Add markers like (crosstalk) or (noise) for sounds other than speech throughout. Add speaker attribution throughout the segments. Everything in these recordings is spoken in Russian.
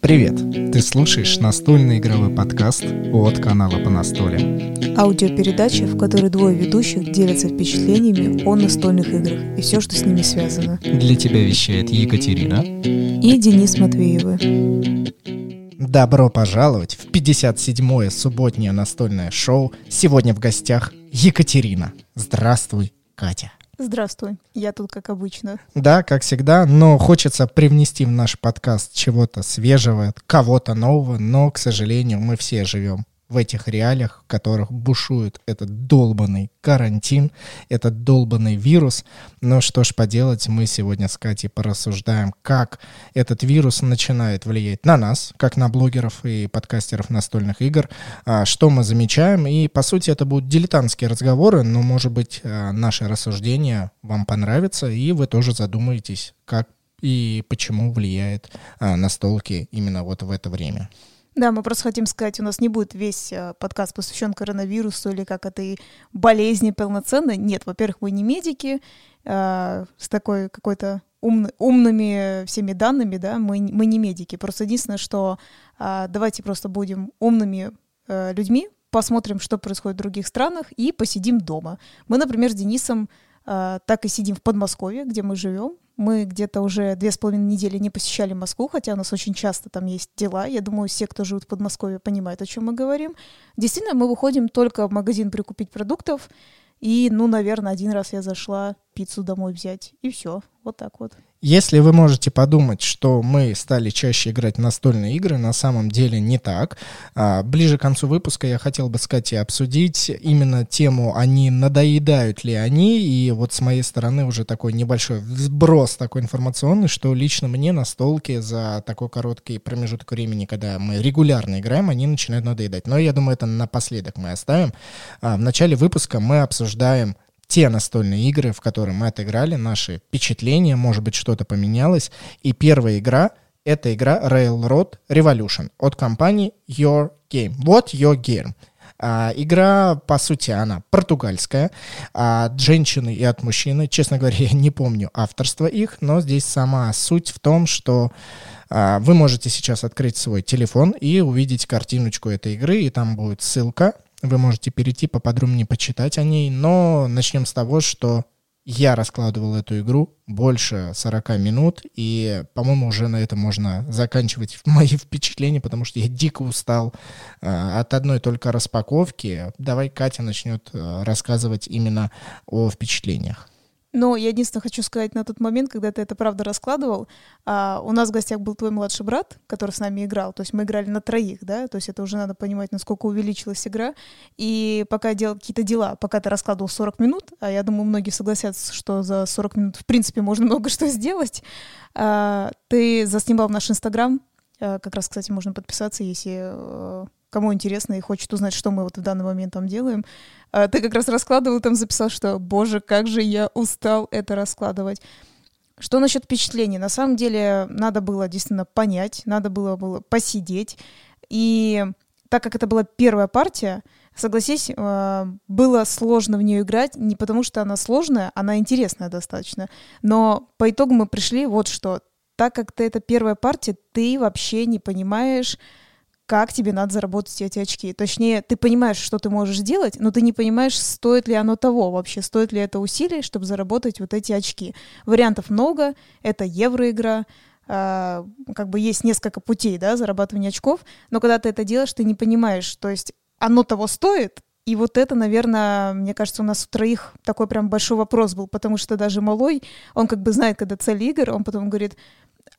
Speaker 1: Привет! Ты слушаешь настольный игровой подкаст от канала по настолям.
Speaker 2: Аудиопередача, в которой двое ведущих делятся впечатлениями о настольных играх и все, что с ними связано.
Speaker 1: Для тебя вещает Екатерина
Speaker 2: и Денис Матвеевы.
Speaker 1: Добро пожаловать в 57-е субботнее настольное шоу. Сегодня в гостях Екатерина. Здравствуй, Катя.
Speaker 2: Здравствуй, я тут как обычно.
Speaker 1: Да, как всегда, но хочется привнести в наш подкаст чего-то свежего, кого-то нового, но, к сожалению, мы все живем в этих реалиях, в которых бушует этот долбанный карантин, этот долбанный вирус. Но что ж поделать, мы сегодня с Катей порассуждаем, как этот вирус начинает влиять на нас, как на блогеров и подкастеров настольных игр, а, что мы замечаем. И, по сути, это будут дилетантские разговоры, но, может быть, а, наши рассуждения вам понравятся, и вы тоже задумаетесь, как и почему влияет а, настолки именно вот в это время.
Speaker 2: Да, мы просто хотим сказать, у нас не будет весь э, подкаст посвящен коронавирусу или как этой болезни полноценной. Нет, во-первых, мы не медики э, с такой какой-то ум, умными всеми данными, да, мы, мы не медики. Просто единственное, что э, давайте просто будем умными э, людьми, посмотрим, что происходит в других странах и посидим дома. Мы, например, с Денисом э, так и сидим в Подмосковье, где мы живем, мы где-то уже две с половиной недели не посещали Москву, хотя у нас очень часто там есть дела. Я думаю, все, кто живут в Подмосковье, понимают, о чем мы говорим. Действительно, мы выходим только в магазин прикупить продуктов. И, ну, наверное, один раз я зашла пиццу домой взять. И все. Вот так вот.
Speaker 1: Если вы можете подумать, что мы стали чаще играть в настольные игры, на самом деле не так. А, ближе к концу выпуска я хотел бы с Катей обсудить именно тему, они надоедают ли они, и вот с моей стороны уже такой небольшой сброс такой информационный, что лично мне настолки за такой короткий промежуток времени, когда мы регулярно играем, они начинают надоедать. Но я думаю, это напоследок мы оставим. А, в начале выпуска мы обсуждаем те настольные игры, в которые мы отыграли, наши впечатления, может быть, что-то поменялось. И первая игра — это игра Railroad Revolution от компании Your Game. Вот Your Game. А, игра, по сути, она португальская, а, от женщины и от мужчины. Честно говоря, (laughs) я не помню авторство их, но здесь сама суть в том, что а, вы можете сейчас открыть свой телефон и увидеть картиночку этой игры, и там будет ссылка вы можете перейти поподробнее почитать о ней, но начнем с того, что я раскладывал эту игру больше 40 минут, и, по-моему, уже на этом можно заканчивать (laughs) мои впечатления, потому что я дико устал э, от одной только распаковки. Давай Катя начнет э, рассказывать именно о впечатлениях.
Speaker 2: Но я единственное хочу сказать на тот момент, когда ты это правда раскладывал, а, у нас в гостях был твой младший брат, который с нами играл. То есть мы играли на троих, да, то есть это уже надо понимать, насколько увеличилась игра. И пока делал какие-то дела, пока ты раскладывал 40 минут, а я думаю, многие согласятся, что за 40 минут в принципе можно много что сделать, а, ты заснимал наш Инстаграм, а, как раз, кстати, можно подписаться, если э, кому интересно и хочет узнать, что мы вот в данный момент там делаем. А ты как раз раскладывал, там записал, что, боже, как же я устал это раскладывать. Что насчет впечатлений? На самом деле надо было действительно понять, надо было, было посидеть. И так как это была первая партия, согласись, а, было сложно в нее играть, не потому что она сложная, она интересная достаточно. Но по итогу мы пришли вот что. Так как ты это первая партия, ты вообще не понимаешь, как тебе надо заработать эти очки. Точнее, ты понимаешь, что ты можешь сделать, но ты не понимаешь, стоит ли оно того вообще, стоит ли это усилий, чтобы заработать вот эти очки. Вариантов много, это евроигра, Uh, как бы есть несколько путей, да, зарабатывания очков, но когда ты это делаешь, ты не понимаешь, то есть оно того стоит, и вот это, наверное, мне кажется, у нас у троих такой прям большой вопрос был, потому что даже малой, он как бы знает, когда цель игр, он потом говорит,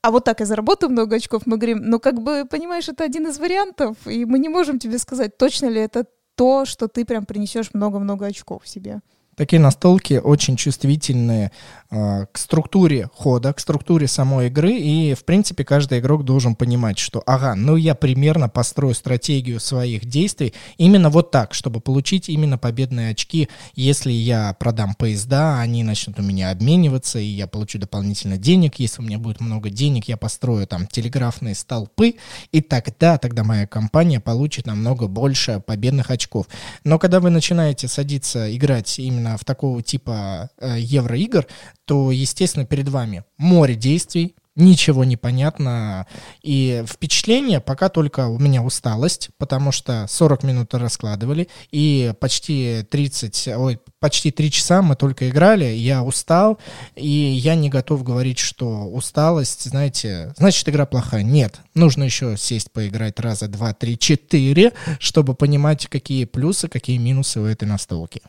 Speaker 2: а вот так я заработаю много очков, мы говорим, ну как бы, понимаешь, это один из вариантов, и мы не можем тебе сказать, точно ли это то, что ты прям принесешь много-много очков себе.
Speaker 1: Такие настолки очень чувствительные э, к структуре хода, к структуре самой игры, и, в принципе, каждый игрок должен понимать, что, ага, ну я примерно построю стратегию своих действий именно вот так, чтобы получить именно победные очки. Если я продам поезда, они начнут у меня обмениваться, и я получу дополнительно денег. Если у меня будет много денег, я построю там телеграфные столпы, и тогда, тогда моя компания получит намного больше победных очков. Но когда вы начинаете садиться играть именно именно в такого типа э, евроигр, то, естественно, перед вами море действий, ничего не понятно. И впечатление пока только у меня усталость, потому что 40 минут раскладывали, и почти 30, ой, почти 3 часа мы только играли, я устал, и я не готов говорить, что усталость, знаете, значит игра плохая. Нет, нужно еще сесть поиграть раза, два, три, четыре, чтобы понимать, какие плюсы, какие минусы у этой настолки.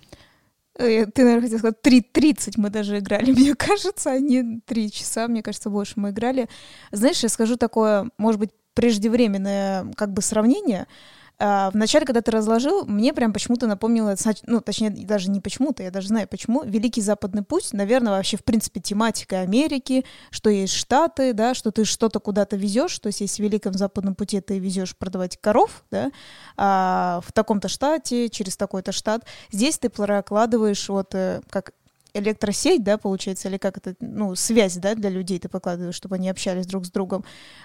Speaker 2: Э, ты, наверное, хотел сказать, 3.30 мы даже играли, (laughs) мне кажется, а не 3 часа, мне кажется, больше мы играли. Знаешь, я скажу такое, может быть, преждевременное как бы сравнение. А, вначале, когда ты разложил, мне прям почему-то напомнило, ну, точнее, даже не почему-то, я даже знаю почему, Великий Западный путь, наверное, вообще, в принципе, тематика Америки, что есть Штаты, да, что ты что-то куда-то везешь, то есть если в Великом Западном пути ты везешь продавать коров, да, а в таком-то штате, через такой-то штат, здесь ты прокладываешь вот э, как электросеть, да, получается, или как это, ну, связь, да, для людей ты покладываешь, чтобы они общались друг с другом.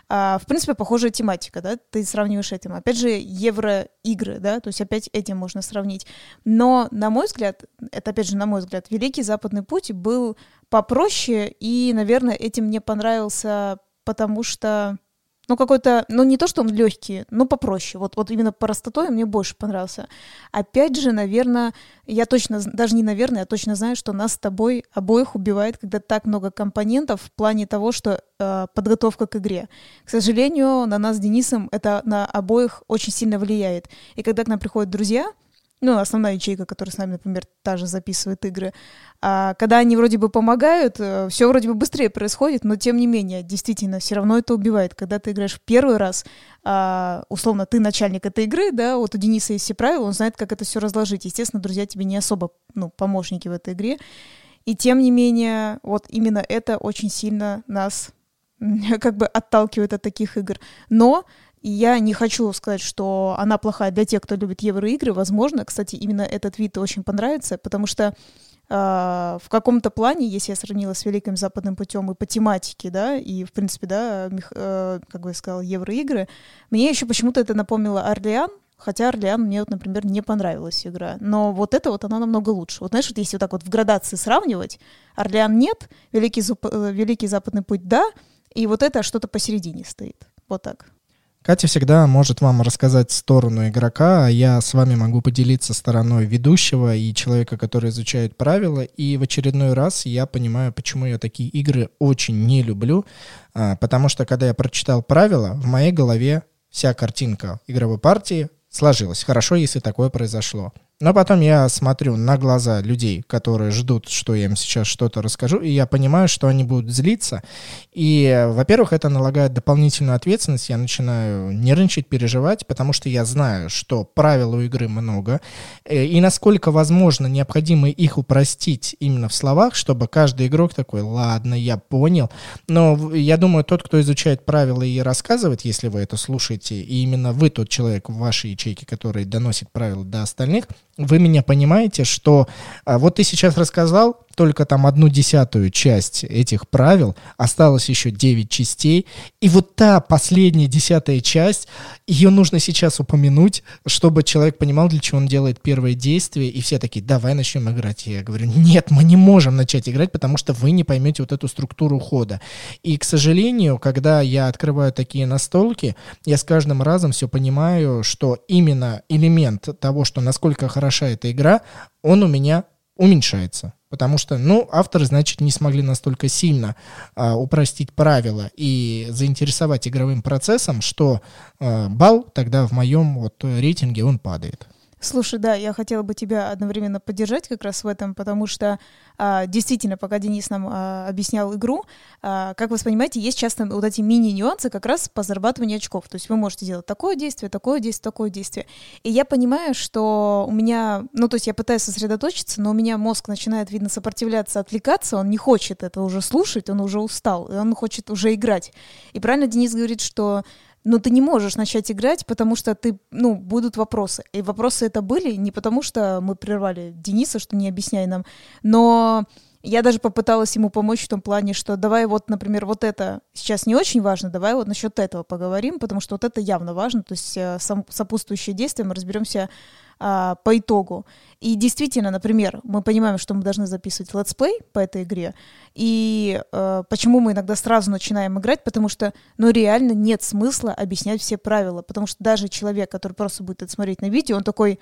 Speaker 2: А, в принципе, похожая тематика, да, ты сравниваешь этим. Опять же, евроигры, да, то есть опять этим можно сравнить. Но, на мой взгляд, это опять же, на мой взгляд, Великий Западный путь был попроще, и, наверное, этим мне понравился, потому что ну, какой-то, ну, не то, что он легкий, но попроще. Вот, вот именно простотой мне больше понравился. Опять же, наверное, я точно, даже не наверное, я точно знаю, что нас с тобой обоих убивает, когда так много компонентов в плане того, что э, подготовка к игре. К сожалению, на нас с Денисом это на обоих очень сильно влияет. И когда к нам приходят друзья, ну, основная ячейка, которая с нами, например, та же записывает игры. А когда они вроде бы помогают, э, все вроде бы быстрее происходит, но тем не менее, действительно, все равно это убивает. Когда ты играешь в первый раз, а, условно, ты начальник этой игры, да, вот у Дениса есть все правила, он знает, как это все разложить. Естественно, друзья тебе не особо, ну, помощники в этой игре. И тем не менее, вот именно это очень сильно нас (laughs) как бы отталкивает от таких игр. Но и я не хочу сказать, что она плохая для тех, кто любит евроигры. Возможно, кстати, именно этот вид очень понравится, потому что э, в каком-то плане, если я сравнила с Великим Западным путем и по тематике, да, и, в принципе, да, мех, э, как бы я сказала, евроигры, мне еще почему-то это напомнило Орлеан, Хотя Орлеан мне вот, например, не понравилась игра. Но вот это вот, она намного лучше. Вот знаешь, вот если вот так вот в градации сравнивать, Орлеан нет, Великий, э, Великий Западный путь да, и вот это что-то посередине стоит. Вот так.
Speaker 1: Катя всегда может вам рассказать сторону игрока, а я с вами могу поделиться стороной ведущего и человека, который изучает правила. И в очередной раз я понимаю, почему я такие игры очень не люблю. А, потому что, когда я прочитал правила, в моей голове вся картинка игровой партии сложилась. Хорошо, если такое произошло. Но потом я смотрю на глаза людей, которые ждут, что я им сейчас что-то расскажу, и я понимаю, что они будут злиться. И, во-первых, это налагает дополнительную ответственность. Я начинаю нервничать, переживать, потому что я знаю, что правил у игры много. Э, и насколько возможно, необходимо их упростить именно в словах, чтобы каждый игрок такой, ладно, я понял. Но я думаю, тот, кто изучает правила и рассказывает, если вы это слушаете, и именно вы тот человек в вашей ячейке, который доносит правила до остальных, вы меня понимаете, что а, вот ты сейчас рассказал только там одну десятую часть этих правил, осталось еще девять частей, и вот та последняя десятая часть, ее нужно сейчас упомянуть, чтобы человек понимал, для чего он делает первое действие, и все такие, давай начнем играть. Я говорю, нет, мы не можем начать играть, потому что вы не поймете вот эту структуру хода. И, к сожалению, когда я открываю такие настолки, я с каждым разом все понимаю, что именно элемент того, что насколько хороша эта игра, он у меня уменьшается. Потому что, ну, авторы, значит, не смогли настолько сильно а, упростить правила и заинтересовать игровым процессом, что а, балл тогда в моем вот рейтинге он падает.
Speaker 2: Слушай, да, я хотела бы тебя одновременно поддержать как раз в этом, потому что а, действительно, пока Денис нам а, объяснял игру, а, как вы понимаете, есть часто вот эти мини-нюансы как раз по зарабатыванию очков. То есть вы можете делать такое действие, такое действие, такое действие. И я понимаю, что у меня, ну то есть я пытаюсь сосредоточиться, но у меня мозг начинает, видно, сопротивляться, отвлекаться, он не хочет это уже слушать, он уже устал, и он хочет уже играть. И правильно Денис говорит, что но ты не можешь начать играть, потому что ты, ну, будут вопросы. И вопросы это были не потому, что мы прервали Дениса, что не объясняй нам, но я даже попыталась ему помочь в том плане, что давай вот, например, вот это сейчас не очень важно, давай вот насчет этого поговорим, потому что вот это явно важно, то есть э, сам, сопутствующие действия мы разберемся а, по итогу. И действительно, например, мы понимаем, что мы должны записывать летсплей по этой игре, и а, почему мы иногда сразу начинаем играть, потому что, ну, реально нет смысла объяснять все правила, потому что даже человек, который просто будет это смотреть на видео, он такой,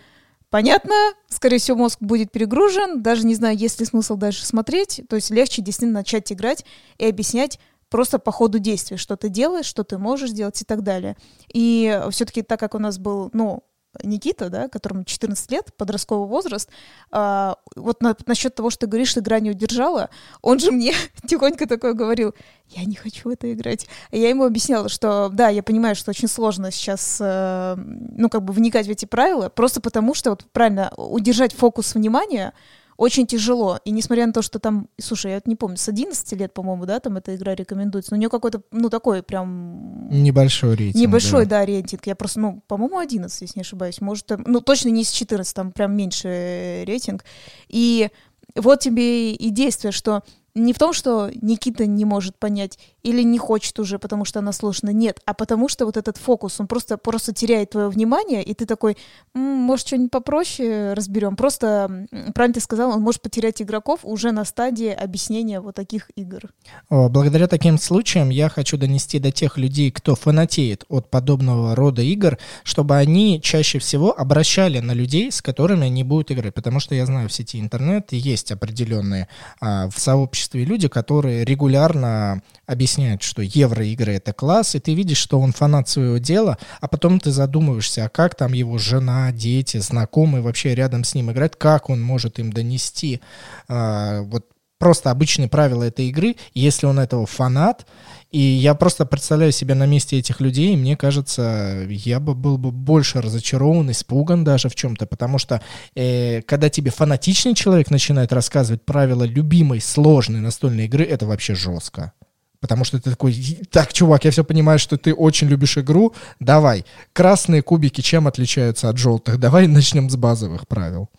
Speaker 2: понятно, скорее всего, мозг будет перегружен, даже не знаю, есть ли смысл дальше смотреть, то есть легче действительно начать играть и объяснять просто по ходу действия, что ты делаешь, что ты можешь делать и так далее. И все-таки так как у нас был, ну, Никита, да, которому 14 лет, подростковый возраст, а, вот на, насчет того, что ты говоришь, что игра не удержала, он же мне (laughs) тихонько такое говорил, я не хочу в это играть. И я ему объясняла, что да, я понимаю, что очень сложно сейчас, э, ну, как бы вникать в эти правила, просто потому что, вот правильно, удержать фокус внимания — очень тяжело. И несмотря на то, что там, слушай, я не помню, с 11 лет, по-моему, да, там эта игра рекомендуется, но у нее какой-то, ну, такой прям...
Speaker 1: Небольшой рейтинг.
Speaker 2: Небольшой, да, да рейтинг. Я просто, ну, по-моему, 11, если не ошибаюсь. Может, ну, точно не с 14, там прям меньше рейтинг. И вот тебе и действие, что не в том, что Никита не может понять или не хочет уже, потому что она сложна, нет, а потому что вот этот фокус, он просто, просто теряет твое внимание, и ты такой, м-м, может, что-нибудь попроще разберем. Просто, правильно ты сказал, он может потерять игроков уже на стадии объяснения вот таких игр.
Speaker 1: Благодаря таким случаям я хочу донести до тех людей, кто фанатеет от подобного рода игр, чтобы они чаще всего обращали на людей, с которыми они будут играть, потому что я знаю в сети интернет есть определенные а, в сообществе сообществе люди, которые регулярно объясняют, что евроигры — это класс, и ты видишь, что он фанат своего дела, а потом ты задумываешься, а как там его жена, дети, знакомые вообще рядом с ним играть, как он может им донести а, вот просто обычные правила этой игры, если он этого фанат, и я просто представляю себя на месте этих людей, и мне кажется, я бы был бы больше разочарован, испуган даже в чем-то, потому что э, когда тебе фанатичный человек начинает рассказывать правила любимой сложной настольной игры, это вообще жестко. Потому что ты такой, так, чувак, я все понимаю, что ты очень любишь игру, давай. Красные кубики чем отличаются от желтых? Давай начнем с базовых правил.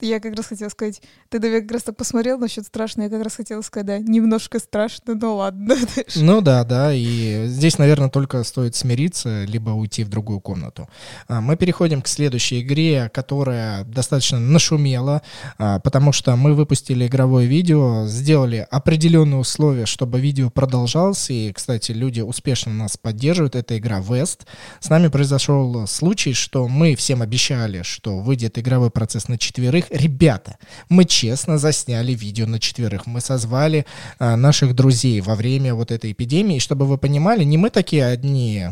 Speaker 2: Я как раз хотела сказать, ты да, как раз так посмотрел насчет страшно, я как раз хотела сказать, да, немножко страшно, но ладно. (laughs)
Speaker 1: Ну да, да, и здесь, наверное, только стоит смириться, либо уйти в другую комнату. А, мы переходим к следующей игре, которая достаточно нашумела, а, потому что мы выпустили игровое видео, сделали определенные условия, чтобы видео продолжалось, и, кстати, люди успешно нас поддерживают, это игра West. С нами произошел случай, что мы всем обещали, что выйдет игровой процесс на четверых, четверых. Ребята, мы честно засняли видео на четверых. Мы созвали а, наших друзей во время вот этой эпидемии. Чтобы вы понимали, не мы такие одни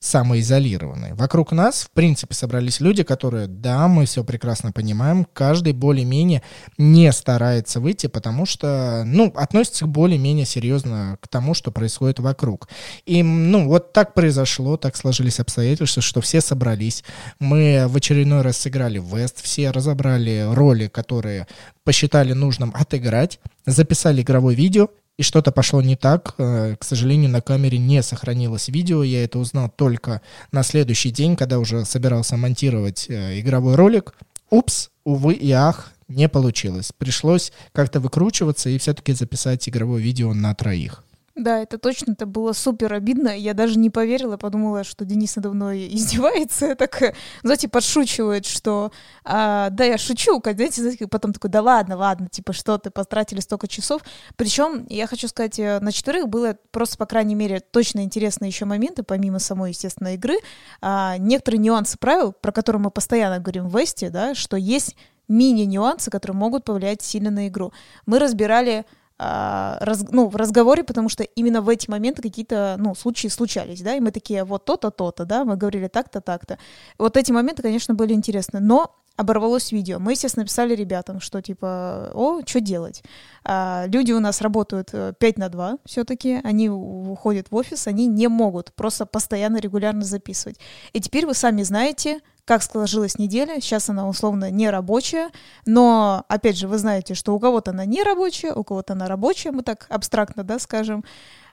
Speaker 1: самоизолированные. Вокруг нас, в принципе, собрались люди, которые, да, мы все прекрасно понимаем, каждый более-менее не старается выйти, потому что, ну, относится более-менее серьезно к тому, что происходит вокруг. И, ну, вот так произошло, так сложились обстоятельства, что все собрались. Мы в очередной раз сыграли в Вест, все разобрали роли, которые посчитали нужным отыграть, записали игровое видео и что-то пошло не так. Э, к сожалению, на камере не сохранилось видео. Я это узнал только на следующий день, когда уже собирался монтировать э, игровой ролик. Упс, увы и ах, не получилось. Пришлось как-то выкручиваться и все-таки записать игровое видео на троих.
Speaker 2: Да, это точно, это было супер обидно. Я даже не поверила, подумала, что Денис надо мной (laughs) издевается, так, э, знаете, подшучивает, что а, да, я шучу, когда, знаете, потом такой, да ладно, ладно, типа, что ты потратили столько часов. Причем, я хочу сказать, э, на четверых было просто, по крайней мере, точно интересные еще моменты, помимо самой, естественно, игры. А, некоторые нюансы правил, про которые мы постоянно говорим в Весте, да, что есть мини-нюансы, которые могут повлиять сильно на игру. Мы разбирали раз, ну, в разговоре, потому что именно в эти моменты какие-то, ну, случаи случались, да, и мы такие, вот то-то, то-то, да, мы говорили так-то, так-то. Вот эти моменты, конечно, были интересны, но оборвалось видео. Мы, естественно, написали ребятам, что типа, о, что делать? А, люди у нас работают 5 э, на 2 все-таки, они уходят в офис, они не могут просто постоянно, регулярно записывать. И теперь вы сами знаете, как сложилась неделя. Сейчас она условно не рабочая, но, опять же, вы знаете, что у кого-то она не рабочая, у кого-то она рабочая, мы так абстрактно, да, скажем.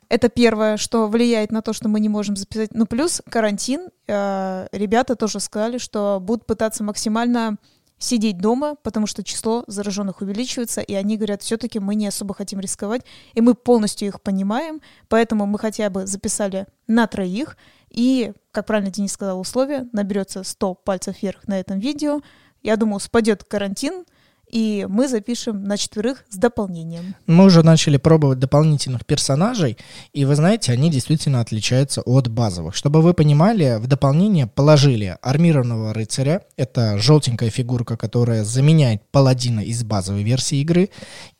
Speaker 2: Это первое, что влияет на то, что мы не можем записать. Ну, плюс карантин. Э, ребята тоже сказали, что будут пытаться максимально сидеть дома, потому что число зараженных увеличивается, и они говорят, все-таки мы не особо хотим рисковать, и мы полностью их понимаем, поэтому мы хотя бы записали на троих, и, как правильно Денис сказал, условие, наберется 100 пальцев вверх на этом видео, я думаю, спадет карантин, и мы запишем на четверых с дополнением.
Speaker 1: Мы уже начали пробовать дополнительных персонажей, и вы знаете, они действительно отличаются от базовых. Чтобы вы понимали, в дополнение положили армированного рыцаря, это желтенькая фигурка, которая заменяет паладина из базовой версии игры,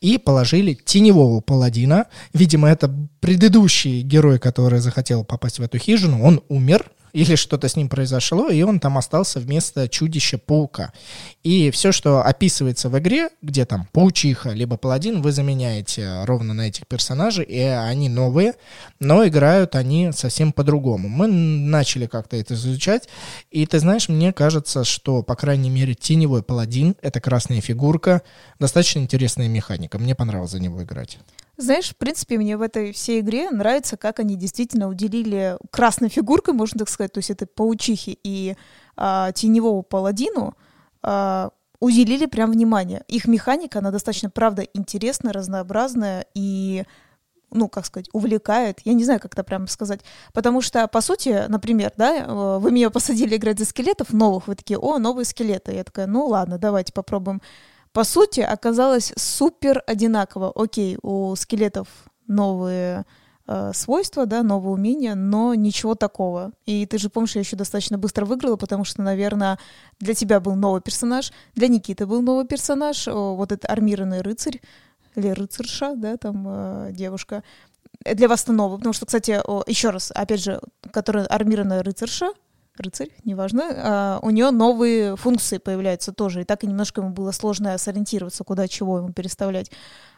Speaker 1: и положили теневого паладина. Видимо, это предыдущий герой, который захотел попасть в эту хижину, он умер, или что-то с ним произошло, и он там остался вместо чудища-паука. И все, что описывается в игре, где там паучиха, либо паладин, вы заменяете ровно на этих персонажей, и они новые, но играют они совсем по-другому. Мы начали как-то это изучать, и ты знаешь, мне кажется, что, по крайней мере, теневой паладин, это красная фигурка, достаточно интересная механика. Мне понравилось за него играть.
Speaker 2: Знаешь, в принципе, мне в этой всей игре нравится, как они действительно уделили красной фигуркой, можно так сказать, то есть это паучихи и а, теневого паладину, а, уделили прям внимание. Их механика, она достаточно, правда, интересная, разнообразная и ну, как сказать, увлекает. Я не знаю, как это прямо сказать. Потому что, по сути, например, да, э, вы меня посадили играть за скелетов новых, вы такие, о, новые скелеты. Я такая, ну ладно, давайте попробуем по сути, оказалось супер одинаково. Окей, у скелетов новые э, свойства, да, новые умения, но ничего такого. И ты же помнишь, я еще достаточно быстро выиграла, потому что, наверное, для тебя был новый персонаж, для Никиты был новый персонаж, вот этот армированный рыцарь, или рыцарша, да, там э, девушка. Для вас это новый, потому что, кстати, еще раз, опять же, которая армированная рыцарша, рыцарь, неважно, а, у нее новые функции появляются тоже, и так и немножко ему было сложно сориентироваться, куда чего ему переставлять.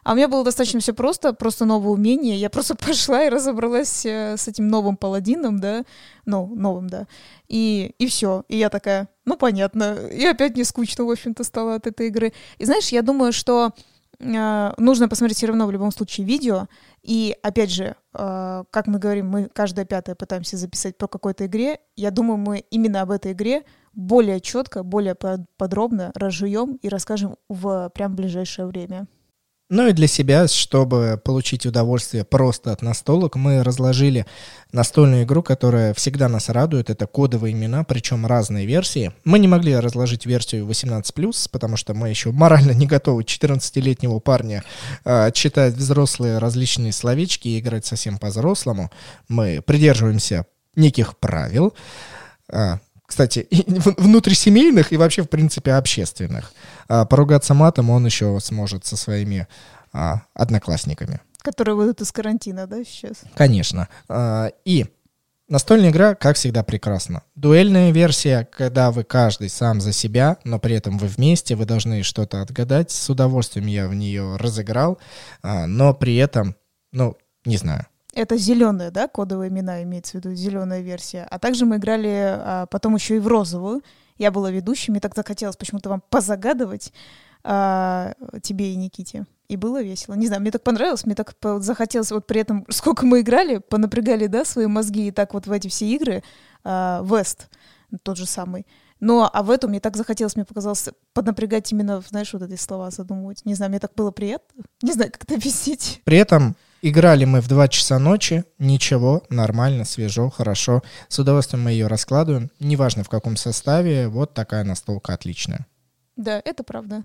Speaker 2: А у меня было достаточно все просто, просто новое умение. Я просто (laughs) пошла и разобралась э, с этим новым паладином, да, ну, новым, да, и, и все. И я такая, ну, понятно. И опять не скучно, в общем-то, стало от этой игры. И знаешь, я думаю, что э, нужно посмотреть все равно в любом случае видео, и опять же, э, как мы говорим, мы каждое пятое пытаемся записать по какой-то игре. Я думаю, мы именно об этой игре более четко, более подробно разжуем и расскажем в прям ближайшее время.
Speaker 1: Ну и для себя, чтобы получить удовольствие просто от настолок, мы разложили настольную игру, которая всегда нас радует. Это кодовые имена, причем разные версии. Мы не могли разложить версию 18+, потому что мы еще морально не готовы 14-летнего парня э, читать взрослые различные словечки и играть совсем по-взрослому. Мы придерживаемся неких правил. А, кстати, (laughs) внутрисемейных и вообще, в принципе, общественных. А, поругаться матом он еще сможет со своими а, одноклассниками.
Speaker 2: Которые выйдут из карантина, да, сейчас?
Speaker 1: Конечно. А, и настольная игра, как всегда, прекрасна. Дуэльная версия, когда вы каждый сам за себя, но при этом вы вместе, вы должны что-то отгадать. С удовольствием я в нее разыграл, но при этом, ну, не знаю,
Speaker 2: это зеленые, да, кодовые имена имеется в виду, зеленая версия. А также мы играли а, потом еще и в розовую. Я была ведущей, мне так захотелось почему-то вам позагадывать а, тебе и Никите. И было весело. Не знаю, мне так понравилось, мне так захотелось вот при этом, сколько мы играли, понапрягали, да, свои мозги и так вот в эти все игры. А, тот же самый. Но а в этом мне так захотелось, мне показалось, поднапрягать именно, знаешь, вот эти слова задумывать. Не знаю, мне так было приятно. Не знаю, как это объяснить.
Speaker 1: При этом Играли мы в 2 часа ночи, ничего, нормально, свежо, хорошо. С удовольствием мы ее раскладываем, неважно в каком составе, вот такая настолка отличная.
Speaker 2: Да, это правда.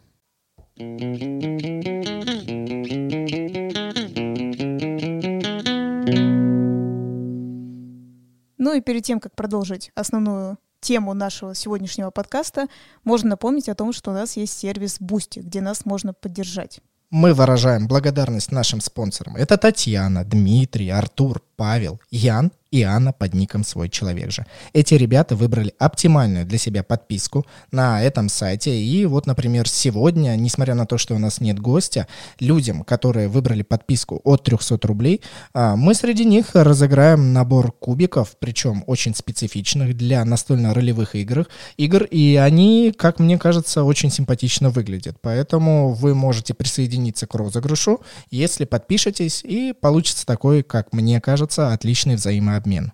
Speaker 2: Ну и перед тем, как продолжить основную тему нашего сегодняшнего подкаста, можно напомнить о том, что у нас есть сервис Boosty, где нас можно поддержать
Speaker 1: мы выражаем благодарность нашим спонсорам. Это Татьяна, Дмитрий, Артур, Павел, Ян и Анна под ником «Свой человек же». Эти ребята выбрали оптимальную для себя подписку на этом сайте. И вот, например, сегодня, несмотря на то, что у нас нет гостя, людям, которые выбрали подписку от 300 рублей, а, мы среди них разыграем набор кубиков, причем очень специфичных для настольно-ролевых игр, игр, и они, как мне кажется, очень симпатично выглядят. Поэтому вы можете присоединиться к розыгрышу, если подпишетесь, и получится такой, как мне кажется, отличный взаимообмен обмен.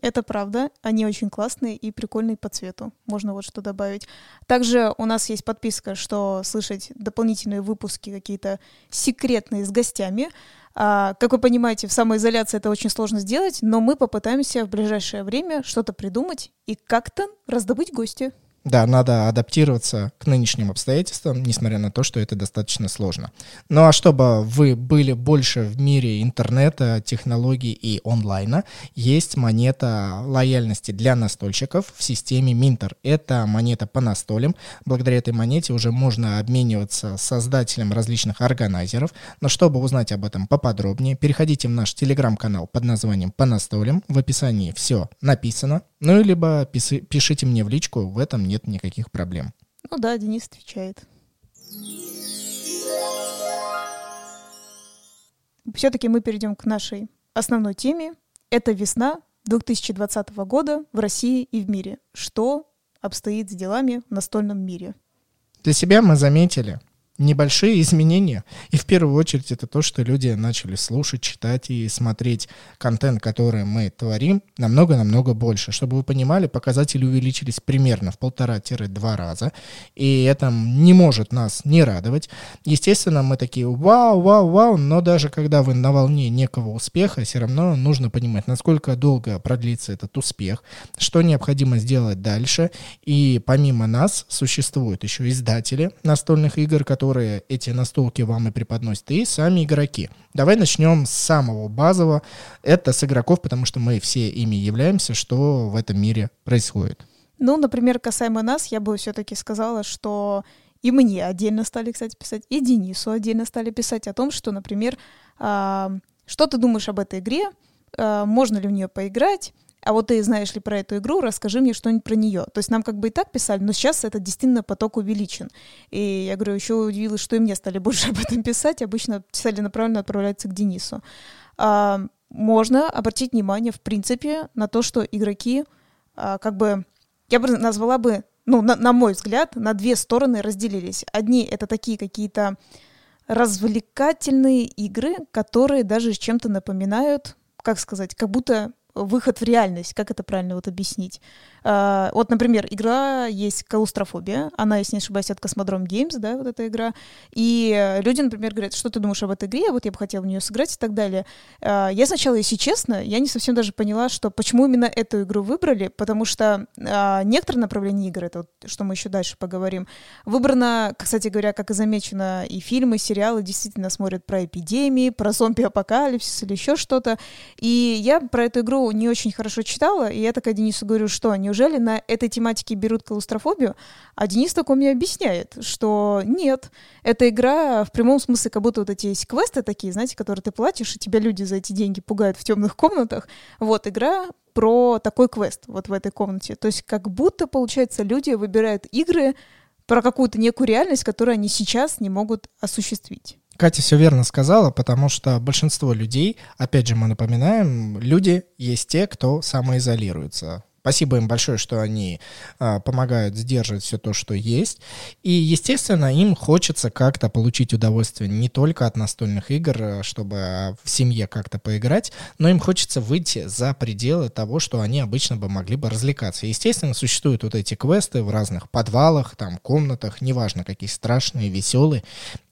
Speaker 2: Это правда. Они очень классные и прикольные по цвету. Можно вот что добавить. Также у нас есть подписка, что слышать дополнительные выпуски какие-то секретные с гостями. А, как вы понимаете, в самоизоляции это очень сложно сделать, но мы попытаемся в ближайшее время что-то придумать и как-то раздобыть гостя.
Speaker 1: Да, надо адаптироваться к нынешним обстоятельствам, несмотря на то, что это достаточно сложно. Ну а чтобы вы были больше в мире интернета, технологий и онлайна, есть монета лояльности для настольщиков в системе Minter. Это монета по настолям. Благодаря этой монете уже можно обмениваться с создателем различных органайзеров. Но чтобы узнать об этом поподробнее, переходите в наш телеграм-канал под названием «По настолям». В описании все написано. Ну, либо пишите мне в личку, в этом нет никаких проблем.
Speaker 2: Ну да, Денис отвечает. Все-таки мы перейдем к нашей основной теме. Это весна 2020 года в России и в мире. Что обстоит с делами в настольном мире?
Speaker 1: Для себя мы заметили, небольшие изменения. И в первую очередь это то, что люди начали слушать, читать и смотреть контент, который мы творим, намного-намного больше. Чтобы вы понимали, показатели увеличились примерно в полтора-два раза. И это не может нас не радовать. Естественно, мы такие вау, вау, вау, но даже когда вы на волне некого успеха, все равно нужно понимать, насколько долго продлится этот успех, что необходимо сделать дальше. И помимо нас существуют еще издатели настольных игр, которые которые эти настолки вам и преподносят, и сами игроки. Давай начнем с самого базового. Это с игроков, потому что мы все ими являемся, что в этом мире происходит.
Speaker 2: Ну, например, касаемо нас, я бы все-таки сказала, что и мне отдельно стали, кстати, писать, и Денису отдельно стали писать о том, что, например, э, что ты думаешь об этой игре, э, можно ли в нее поиграть, а вот ты знаешь ли про эту игру, расскажи мне что-нибудь про нее. То есть нам как бы и так писали, но сейчас это действительно поток увеличен. И я говорю, еще удивилась, что и мне стали (laughs) больше об этом писать. Обычно целенаправленно отправляются к Денису. А, можно обратить внимание, в принципе, на то, что игроки а, как бы, я бы назвала бы, ну, на, на мой взгляд, на две стороны разделились. Одни — это такие какие-то развлекательные игры, которые даже чем-то напоминают, как сказать, как будто выход в реальность, как это правильно вот объяснить? Uh, вот, например, игра есть «Каустрофобия», она, если не ошибаюсь, от Космодром Games, да, вот эта игра, и люди, например, говорят, что ты думаешь об этой игре, вот я бы хотела в нее сыграть и так далее. Uh, я сначала, если честно, я не совсем даже поняла, что почему именно эту игру выбрали, потому что uh, некоторые направления игр, это вот, что мы еще дальше поговорим, выбрано, кстати говоря, как и замечено, и фильмы, и сериалы действительно смотрят про эпидемии, про зомби-апокалипсис или еще что-то, и я про эту игру не очень хорошо читала, и я такая Денису говорю, что неужели на этой тематике берут клаустрофобию? А Денис такой мне объясняет, что нет, эта игра в прямом смысле как будто вот эти есть квесты такие, знаете, которые ты платишь, и тебя люди за эти деньги пугают в темных комнатах. Вот игра про такой квест вот в этой комнате. То есть как будто, получается, люди выбирают игры про какую-то некую реальность, которую они сейчас не могут осуществить.
Speaker 1: Катя все верно сказала, потому что большинство людей, опять же мы напоминаем, люди есть те, кто самоизолируется. Спасибо им большое, что они а, помогают сдерживать все то, что есть. И, естественно, им хочется как-то получить удовольствие не только от настольных игр, а, чтобы в семье как-то поиграть, но им хочется выйти за пределы того, что они обычно бы могли бы развлекаться. Естественно, существуют вот эти квесты в разных подвалах, там, комнатах, неважно, какие страшные, веселые.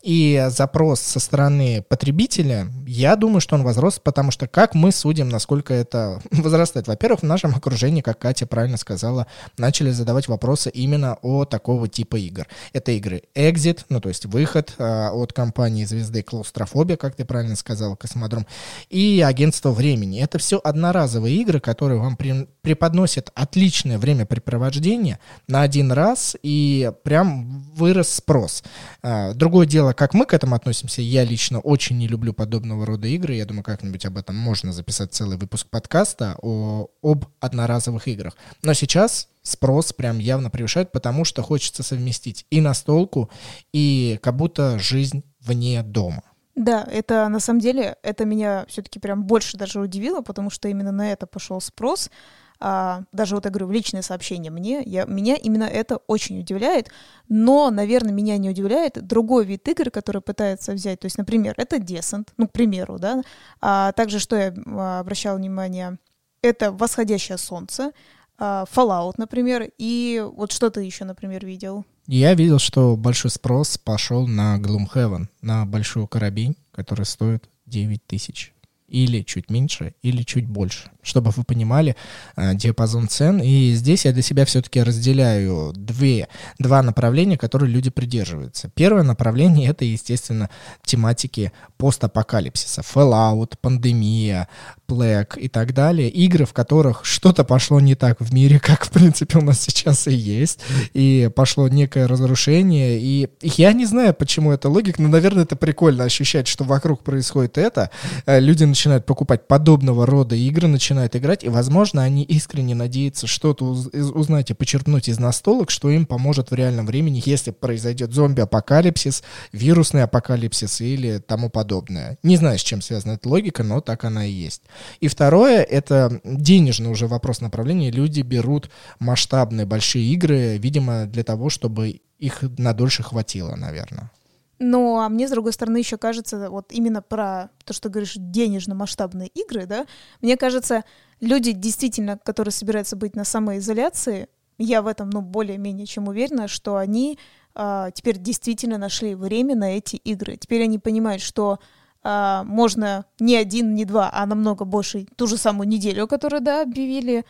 Speaker 1: И запрос со стороны потребителя, я думаю, что он возрос, потому что как мы судим, насколько это (laughs) возрастает? Во-первых, в нашем окружении, как Катя правильно сказала, начали задавать вопросы именно о такого типа игр. Это игры Exit, ну то есть выход э, от компании звезды Клаустрофобия, как ты правильно сказала, Космодром, и Агентство времени. Это все одноразовые игры, которые вам при, преподносят отличное времяпрепровождение на один раз, и прям вырос спрос. Э, другое дело, как мы к этому относимся, я лично очень не люблю подобного рода игры. Я думаю, как-нибудь об этом можно записать целый выпуск подкаста о, об одноразовых играх. Но сейчас спрос прям явно превышает, потому что хочется совместить и настолку, и как будто жизнь вне дома.
Speaker 2: Да, это на самом деле, это меня все-таки прям больше даже удивило, потому что именно на это пошел спрос а, даже вот я говорю, в личное сообщение мне, я, меня именно это очень удивляет, но, наверное, меня не удивляет другой вид игр, который пытается взять, то есть, например, это Descent, ну, к примеру, да, а также, что я обращала внимание, Это «Восходящее солнце», а, Fallout, например, и вот что ты еще, например, видел?
Speaker 1: Я видел, что большой спрос пошел на Gloomhaven, на большую карабин, которая стоит 9 тысяч. Или чуть меньше, или чуть больше, чтобы вы понимали э, диапазон цен. И здесь я для себя все-таки разделяю две, два направления, которые люди придерживаются. Первое направление — это, естественно, тематики постапокалипсиса. Fallout, пандемия, Plague и так далее. Игры, в которых что-то пошло не так в мире, как, в принципе, у нас сейчас и есть. И пошло некое разрушение. И я не знаю, почему это логика, но, наверное, это прикольно ощущать, что вокруг происходит это. Э, люди начинают покупать подобного рода игры, начинают играть, и, возможно, они искренне надеются что-то узнать и почерпнуть из настолок, что им поможет в реальном времени, если произойдет зомби-апокалипсис, вирусный апокалипсис или тому подобное. Не знаю, с чем связана эта логика, но так она и есть. И второе, это денежный уже вопрос направления. Люди берут масштабные большие игры, видимо, для того, чтобы их надольше хватило, наверное.
Speaker 2: Но а мне, с другой стороны, еще кажется, вот именно про то, что говоришь, денежно-масштабные игры, да, мне кажется, люди действительно, которые собираются быть на самоизоляции, я в этом, ну, более-менее чем уверена, что они а, теперь действительно нашли время на эти игры. Теперь они понимают, что а, можно не один, не два, а намного больше, ту же самую неделю, которую, да, объявили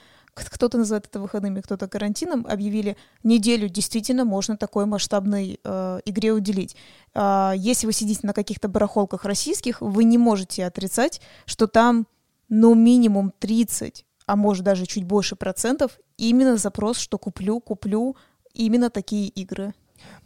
Speaker 2: кто-то называет это выходными, кто-то карантином, объявили неделю, действительно можно такой масштабной э, игре уделить. Э, если вы сидите на каких-то барахолках российских, вы не можете отрицать, что там, ну, минимум 30, а может даже чуть больше процентов, именно запрос, что куплю, куплю именно такие игры.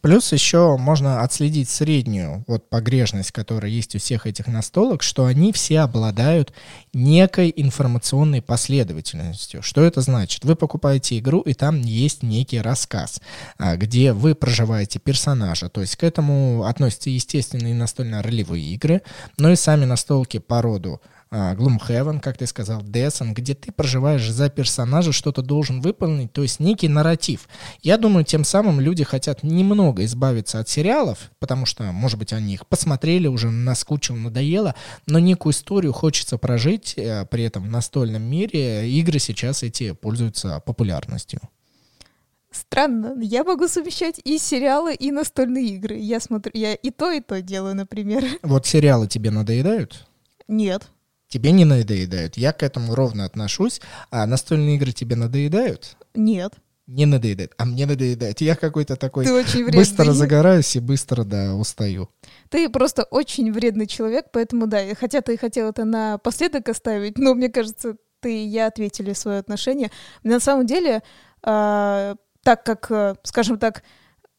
Speaker 1: Плюс еще можно отследить среднюю вот погрешность, которая есть у всех этих настолок, что они все обладают некой информационной последовательностью. Что это значит? Вы покупаете игру, и там есть некий рассказ, а, где вы проживаете персонажа. То есть к этому относятся, естественно, и настольно-ролевые игры, но и сами настолки по роду Gloomhaven, как ты сказал, Descent, где ты проживаешь за персонажа, что-то должен выполнить, то есть некий нарратив. Я думаю, тем самым люди хотят немного избавиться от сериалов, потому что, может быть, они их посмотрели, уже наскучило, надоело, но некую историю хочется прожить, э, при этом в настольном мире игры сейчас эти пользуются популярностью.
Speaker 2: Странно, я могу совмещать и сериалы, и настольные игры. Я смотрю, я и то, и то делаю, например.
Speaker 1: Вот сериалы тебе надоедают?
Speaker 2: Нет
Speaker 1: тебе не надоедают. Я к этому ровно отношусь. А настольные игры тебе надоедают?
Speaker 2: Нет.
Speaker 1: Не надоедает, а мне надоедает. Я какой-то такой Ты очень вредный. быстро загораюсь и быстро, да, устаю.
Speaker 2: Ты просто очень вредный человек, поэтому, да, хотя ты хотел это напоследок оставить, но мне кажется, ты и я ответили свое отношение. На самом деле, э, так как, э, скажем так,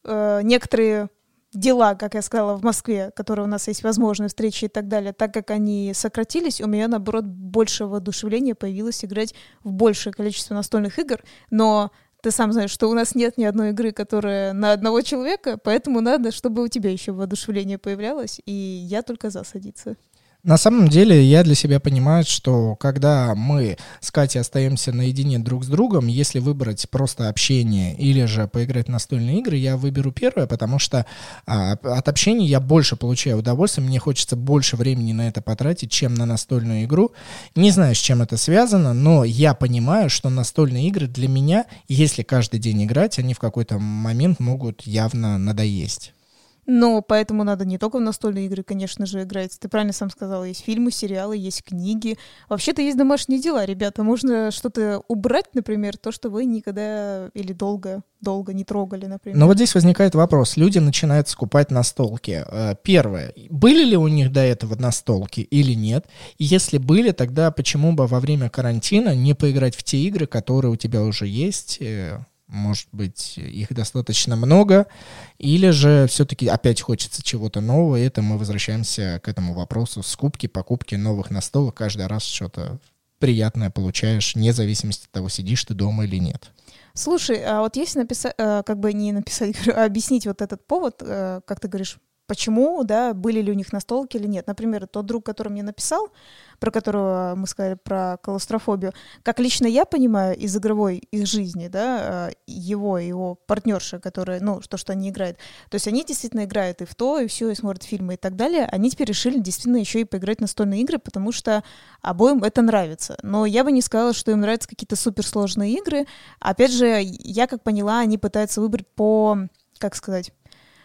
Speaker 2: э, некоторые дела, как я сказала, в Москве, которые у нас есть возможность встречи и так далее, так как они сократились, у меня, наоборот, больше воодушевления появилось играть в большее количество настольных игр, но ты сам знаешь, что у нас нет ни одной игры, которая на одного человека, поэтому надо, чтобы у тебя еще воодушевление появлялось, и я только за садиться.
Speaker 1: На самом деле я для себя понимаю, что когда мы с Катей остаемся наедине друг с другом, если выбрать просто общение или же поиграть в настольные игры, я выберу первое, потому что а, от общения я больше получаю удовольствие, мне хочется больше времени на это потратить, чем на настольную игру. Не знаю, с чем это связано, но я понимаю, что настольные игры для меня, если каждый день играть, они в какой-то момент могут явно надоесть.
Speaker 2: Но поэтому надо не только в настольные игры, конечно же, играть. Ты правильно сам сказала, есть фильмы, сериалы, есть книги. Вообще-то есть домашние дела, ребята. Можно что-то убрать, например, то, что вы никогда или долго, долго не трогали, например.
Speaker 1: Но вот здесь возникает вопрос. Люди начинают скупать настолки. Э, первое. Были ли у них до этого настолки или нет? И если были, тогда почему бы во время карантина не поиграть в те игры, которые у тебя уже есть, э, может быть, их достаточно много, или же все-таки опять хочется чего-то нового, и это мы возвращаемся к этому вопросу скупки, покупки новых настолок, каждый раз что-то приятное получаешь, вне зависимости от того, сидишь ты дома или нет.
Speaker 2: Слушай, а вот если написать, э, как бы не написать, (laughs) а объяснить вот этот повод, э, как ты говоришь, почему, да, были ли у них настолки или нет. Например, тот друг, который мне написал, про которого мы сказали про клаустрофобию, как лично я понимаю из игровой их жизни, да, э, его и его партнерша, которые, ну, то, что они играют, то есть они действительно играют и в то, и все, и смотрят фильмы и так далее, они теперь решили действительно еще и поиграть настольные игры, потому что обоим это нравится. Но я бы не сказала, что им нравятся какие-то суперсложные игры. Опять же, я как поняла, они пытаются выбрать по, как сказать,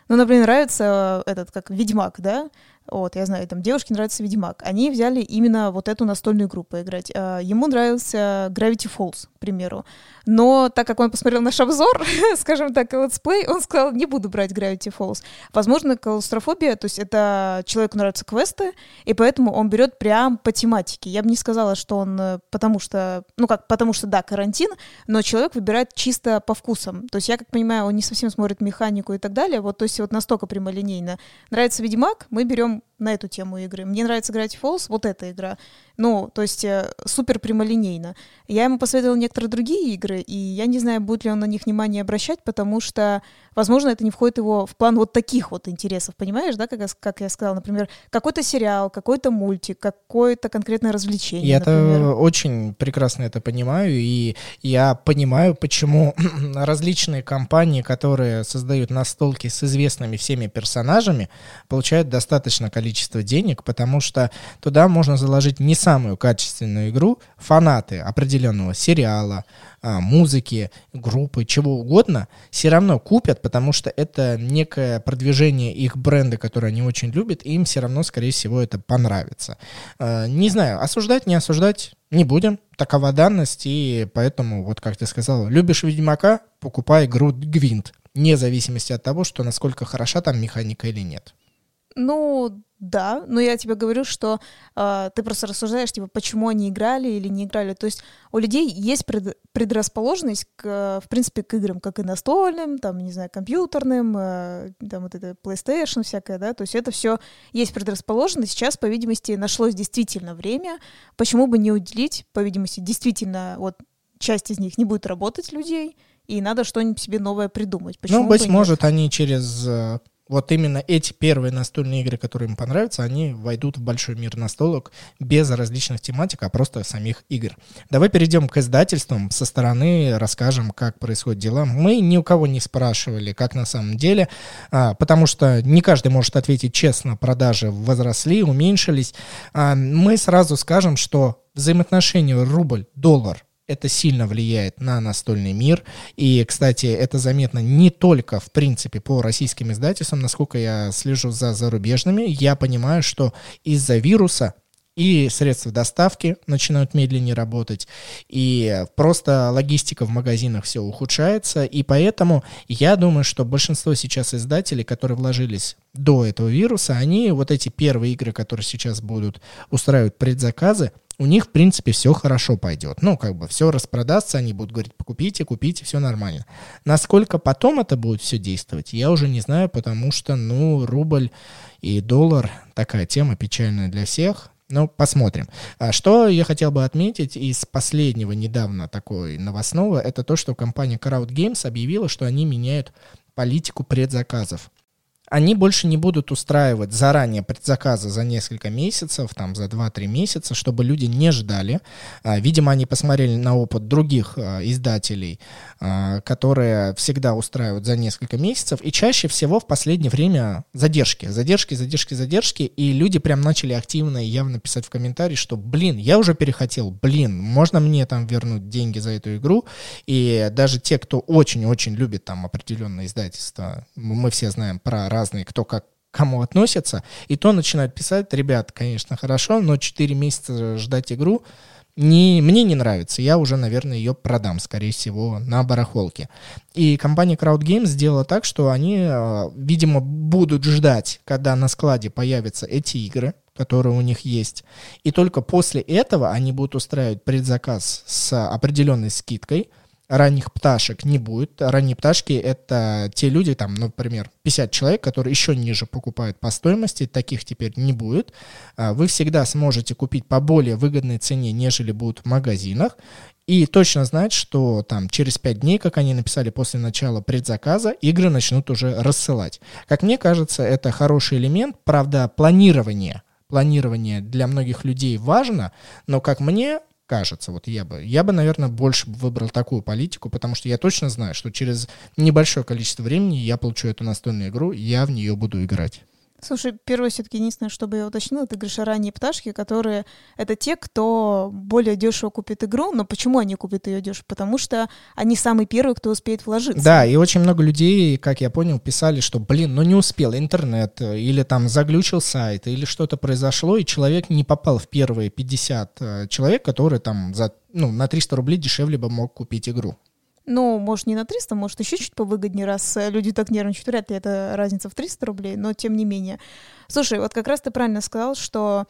Speaker 2: ну, например, нравится этот, как Ведьмак, да, вот, я знаю, там девушке нравится Ведьмак. Они взяли именно вот эту настольную игру поиграть. А, ему нравился Gravity Falls, к примеру. Но так как он посмотрел наш обзор, (laughs) скажем так, летсплей, он сказал, не буду брать Gravity Falls. Возможно, клаустрофобия, то есть это человеку нравятся квесты, и поэтому он берет прям по тематике. Я бы не сказала, что он э, потому что, ну как, потому что, да, карантин, но человек выбирает чисто по вкусам. То есть я как понимаю, он не совсем смотрит механику и так далее, вот, то есть вот настолько прямолинейно. Нравится Ведьмак, мы берем some на эту тему игры. Мне нравится играть Falls, вот эта игра. Ну, то есть э, супер прямолинейно. Я ему посоветовала некоторые другие игры, и я не знаю, будет ли он на них внимание обращать, потому что, возможно, это не входит его в план вот таких вот интересов, понимаешь, да, как, я, как я сказала, например, какой-то сериал, какой-то мультик, какое-то конкретное развлечение.
Speaker 1: Я это очень прекрасно это понимаю, и я понимаю, почему (clears throat) различные компании, которые создают настолки с известными всеми персонажами, получают достаточно количество денег, потому что туда можно заложить не самую качественную игру фанаты определенного сериала, а, музыки, группы, чего угодно, все равно купят, потому что это некое продвижение их бренда, который они очень любят, и им все равно, скорее всего, это понравится. А, не знаю, осуждать, не осуждать, не будем. Такова данность, и поэтому, вот как ты сказал, любишь Ведьмака, покупай игру Гвинт, вне зависимости от того, что насколько хороша там механика или нет.
Speaker 2: Ну, да, но я тебе говорю, что э, ты просто рассуждаешь, типа, почему они играли или не играли. То есть у людей есть пред, предрасположенность, к, в принципе, к играм, как и настольным, там, не знаю, компьютерным, э, там вот это PlayStation всякое, да, то есть это все есть предрасположенность. Сейчас, по видимости, нашлось действительно время, почему бы не уделить, по видимости, действительно, вот часть из них не будет работать людей, и надо что-нибудь себе новое придумать.
Speaker 1: Почему ну, быть может, они через э, вот именно эти первые настольные игры, которые им понравятся, они войдут в большой мир настолок без различных тематик, а просто самих игр. Давай перейдем к издательствам, со стороны расскажем, как происходят дела. Мы ни у кого не спрашивали, как на самом деле, а, потому что не каждый может ответить честно, продажи возросли, уменьшились. А, мы сразу скажем, что взаимоотношение рубль-доллар это сильно влияет на настольный мир. И, кстати, это заметно не только, в принципе, по российским издательствам. Насколько я слежу за зарубежными, я понимаю, что из-за вируса и средства доставки начинают медленнее работать, и просто логистика в магазинах все ухудшается, и поэтому я думаю, что большинство сейчас издателей, которые вложились до этого вируса, они вот эти первые игры, которые сейчас будут устраивать предзаказы, у них, в принципе, все хорошо пойдет. Ну, как бы все распродастся, они будут говорить, покупите, купите, все нормально. Насколько потом это будет все действовать, я уже не знаю, потому что, ну, рубль и доллар такая тема печальная для всех. Ну, посмотрим. А что я хотел бы отметить из последнего недавно такой новостного, это то, что компания Crowd Games объявила, что они меняют политику предзаказов они больше не будут устраивать заранее предзаказы за несколько месяцев, там за 2-3 месяца, чтобы люди не ждали. А, видимо, они посмотрели на опыт других а, издателей, а, которые всегда устраивают за несколько месяцев, и чаще всего в последнее время задержки, задержки, задержки, задержки, и люди прям начали активно и явно писать в комментарии, что, блин, я уже перехотел, блин, можно мне там вернуть деньги за эту игру, и даже те, кто очень-очень любит там определенные издательства, мы все знаем про разные, кто как кому относится, и то начинают писать, ребят, конечно, хорошо, но 4 месяца ждать игру, не, мне не нравится. Я уже, наверное, ее продам, скорее всего, на барахолке. И компания Crowd Games сделала так, что они, э, видимо, будут ждать, когда на складе появятся эти игры, которые у них есть. И только после этого они будут устраивать предзаказ с определенной скидкой, ранних пташек не будет. Ранние пташки — это те люди, там, например, 50 человек, которые еще ниже покупают по стоимости, таких теперь не будет. А, вы всегда сможете купить по более выгодной цене, нежели будут в магазинах, и точно знать, что там через 5 дней, как они написали после начала предзаказа, игры начнут уже рассылать. Как мне кажется, это хороший элемент, правда, планирование. Планирование для многих людей важно, но как мне кажется, вот я бы, я бы, наверное, больше выбрал такую политику, потому что я точно знаю, что через небольшое количество времени я получу эту настольную игру, я в нее буду играть.
Speaker 2: Слушай, первое все-таки единственное, чтобы я уточнила, ты говоришь ранние пташки, которые это те, кто более дешево купит игру, но почему они купят ее дешево? Потому что они самые первые, кто успеет вложиться.
Speaker 1: Да, и очень много людей, как я понял, писали, что, блин, ну не успел интернет, или там заглючил сайт, или что-то произошло, и человек не попал в первые 50 э, человек, которые там за, ну, на 300 рублей дешевле бы мог купить игру.
Speaker 2: Ну, может, не на 300, может, еще чуть повыгоднее, раз э, люди так нервничают. Вряд ли это разница в 300 рублей, но тем не менее. Слушай, вот как раз ты правильно сказал, что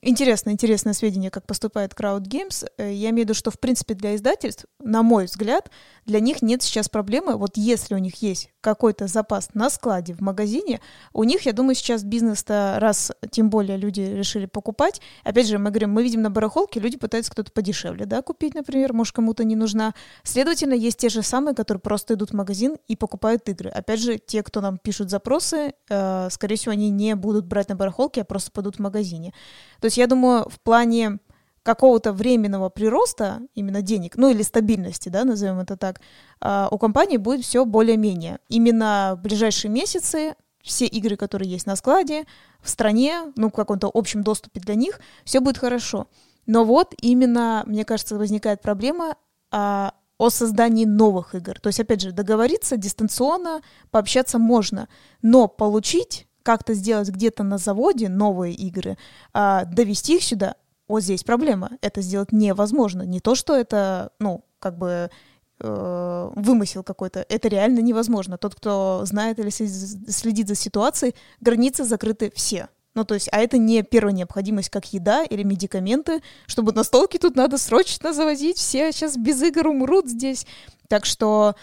Speaker 2: Интересно, интересное сведение, как поступает Crowd Games. Э, я имею в виду, что, в принципе, для издательств, на мой взгляд, для них нет сейчас проблемы. Вот если у них есть какой-то запас на складе в магазине, у них, я думаю, сейчас бизнес-то, раз тем более люди решили покупать, опять же, мы говорим, мы видим на барахолке, люди пытаются кто-то подешевле, да, купить, например, может, кому-то не нужна. Следовательно, есть те же самые, которые просто идут в магазин и покупают игры. Опять же, те, кто нам пишут запросы, э, скорее всего, они не будут брать на барахолке, а просто пойдут в магазине. То есть я думаю, в плане какого-то временного прироста именно денег, ну или стабильности, да, назовем это так, а, у компании будет все более-менее. Именно в ближайшие месяцы все игры, которые есть на складе, в стране, ну, в каком-то общем доступе для них, все будет хорошо. Но вот именно, мне кажется, возникает проблема а, о создании новых игр. То есть, опять же, договориться дистанционно, пообщаться можно, но получить как-то сделать где-то на заводе новые игры, а довести их сюда, вот здесь проблема. Это сделать невозможно. Не то, что это, ну, как бы э, вымысел какой-то. Это реально невозможно. Тот, кто знает или следит за ситуацией, границы закрыты все. Ну, то есть, а это не первая необходимость, как еда или медикаменты, чтобы на столке тут надо срочно завозить, все сейчас без игр умрут здесь. Так что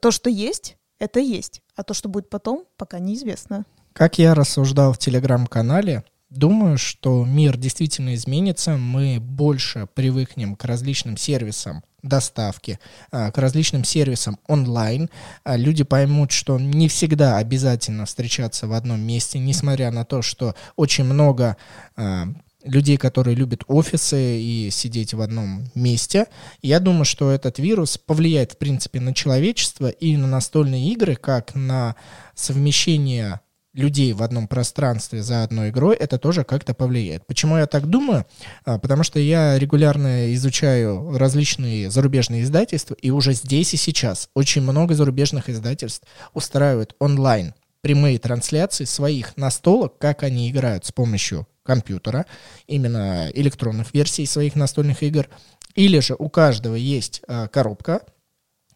Speaker 2: то, что есть, это есть. А то, что будет потом, пока неизвестно.
Speaker 1: Как я рассуждал в телеграм-канале, думаю, что мир действительно изменится, мы больше привыкнем к различным сервисам доставки, а, к различным сервисам онлайн. А, люди поймут, что не всегда обязательно встречаться в одном месте, несмотря на то, что очень много а, людей, которые любят офисы и сидеть в одном месте. Я думаю, что этот вирус повлияет, в принципе, на человечество и на настольные игры, как на совмещение людей в одном пространстве за одной игрой, это тоже как-то повлияет. Почему я так думаю? А, потому что я регулярно изучаю различные зарубежные издательства, и уже здесь и сейчас очень много зарубежных издательств устраивают онлайн прямые трансляции своих настолок, как они играют с помощью компьютера, именно электронных версий своих настольных игр, или же у каждого есть а, коробка,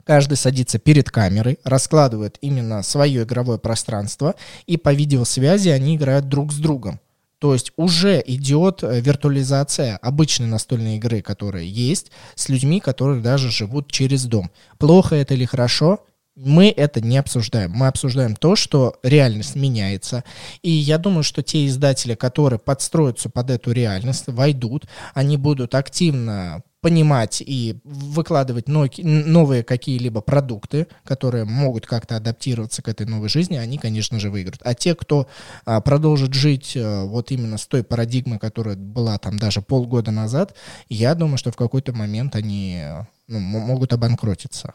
Speaker 1: Каждый садится перед камерой, раскладывает именно свое игровое пространство, и по видеосвязи они играют друг с другом. То есть уже идет э, виртуализация обычной настольной игры, которая есть, с людьми, которые даже живут через дом. Плохо это или хорошо, мы это не обсуждаем. Мы обсуждаем то, что реальность меняется. И я думаю, что те издатели, которые подстроятся под эту реальность, войдут, они будут активно понимать и выкладывать новые какие-либо продукты, которые могут как-то адаптироваться к этой новой жизни, они, конечно же, выиграют. А те, кто а, продолжит жить а, вот именно с той парадигмой, которая была там даже полгода назад, я думаю, что в какой-то момент они ну, могут обанкротиться.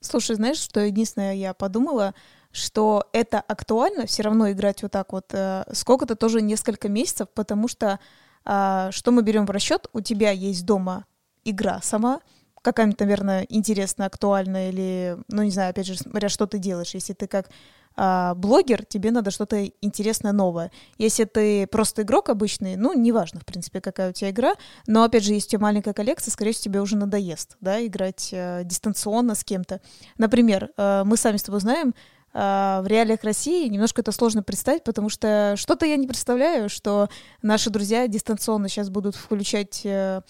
Speaker 2: Слушай, знаешь, что единственное я подумала, что это актуально все равно играть вот так вот э, сколько-то тоже несколько месяцев, потому что э, что мы берем в расчет, у тебя есть дома игра сама, какая-нибудь, наверное, интересная, актуальная, или, ну, не знаю, опять же, смотря, что ты делаешь. Если ты как а, блогер, тебе надо что-то интересное, новое. Если ты просто игрок обычный, ну, неважно, в принципе, какая у тебя игра, но, опять же, если у тебя маленькая коллекция, скорее всего, тебе уже надоест, да, играть а, дистанционно с кем-то. Например, а, мы сами с тобой знаем, в реалиях России немножко это сложно представить, потому что что-то я не представляю, что наши друзья дистанционно сейчас будут включать э,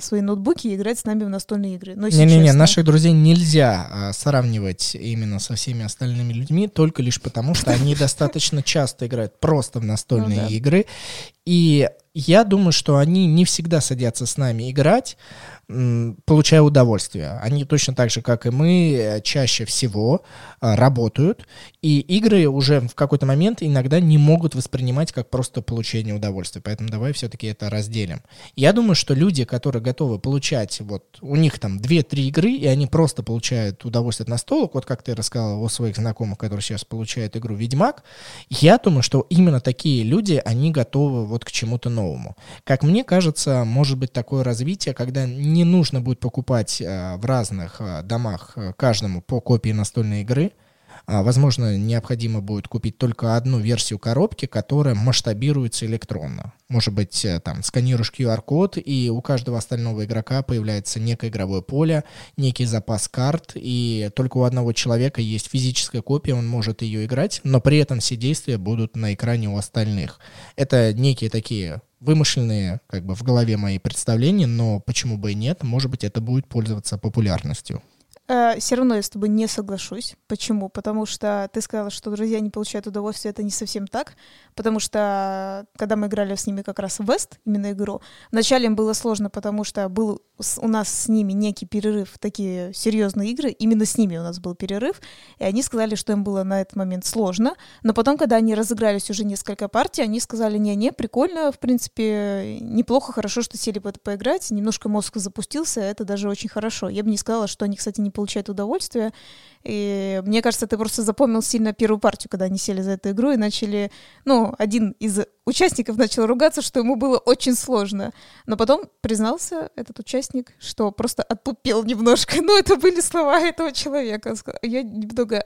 Speaker 2: свои ноутбуки и играть с нами в настольные игры.
Speaker 1: Не-не-не, наших друзей нельзя а, сравнивать именно со всеми остальными людьми, только лишь потому, что они (laughs) достаточно часто играют просто в настольные ну игры. И я думаю, что они не всегда садятся с нами играть, получая удовольствие. Они точно так же, как и мы, э, чаще всего а, работают, и игры уже в какой-то момент иногда не могут воспринимать как просто получение удовольствия. Поэтому давай все-таки это разделим. Я думаю, что люди, которые готовы получать, вот у них там 2-3 игры, и они просто получают удовольствие от настолок, вот как ты рассказал о своих знакомых, которые сейчас получают игру «Ведьмак», я думаю, что именно такие люди, они готовы вот к чему-то новому. Как мне кажется, может быть такое развитие, когда не нужно будет покупать э, в разных э, домах э, каждому по копии настольной игры, а, Возможно, необходимо будет купить только одну версию коробки, которая масштабируется электронно. Может быть, там сканируешь QR-код, и у каждого остального игрока появляется некое игровое поле, некий запас карт, и только у одного человека есть физическая копия, он может ее играть, но при этом все действия будут на экране у остальных. Это некие такие вымышленные как бы в голове мои представления, но почему бы и нет, может быть, это будет пользоваться популярностью.
Speaker 2: Э, Все равно я с тобой не соглашусь. Почему? Потому что ты сказала, что друзья не получают удовольствие. Это не совсем так. Потому что когда мы играли с ними как раз в Вест, именно игру, вначале им было сложно, потому что был у нас с ними некий перерыв такие серьезные игры. Именно с ними у нас был перерыв. И они сказали, что им было на этот момент сложно. Но потом, когда они разыгрались уже несколько партий, они сказали, не-не, прикольно, в принципе, неплохо, хорошо, что сели в это поиграть. Немножко мозг запустился, это даже очень хорошо. Я бы не сказала, что они, кстати, не получает удовольствие. И мне кажется, ты просто запомнил сильно первую партию, когда они сели за эту игру и начали... Ну, один из участников начал ругаться, что ему было очень сложно. Но потом признался этот участник, что просто отупел немножко. (laughs) Ну, это были слова этого человека. Я немного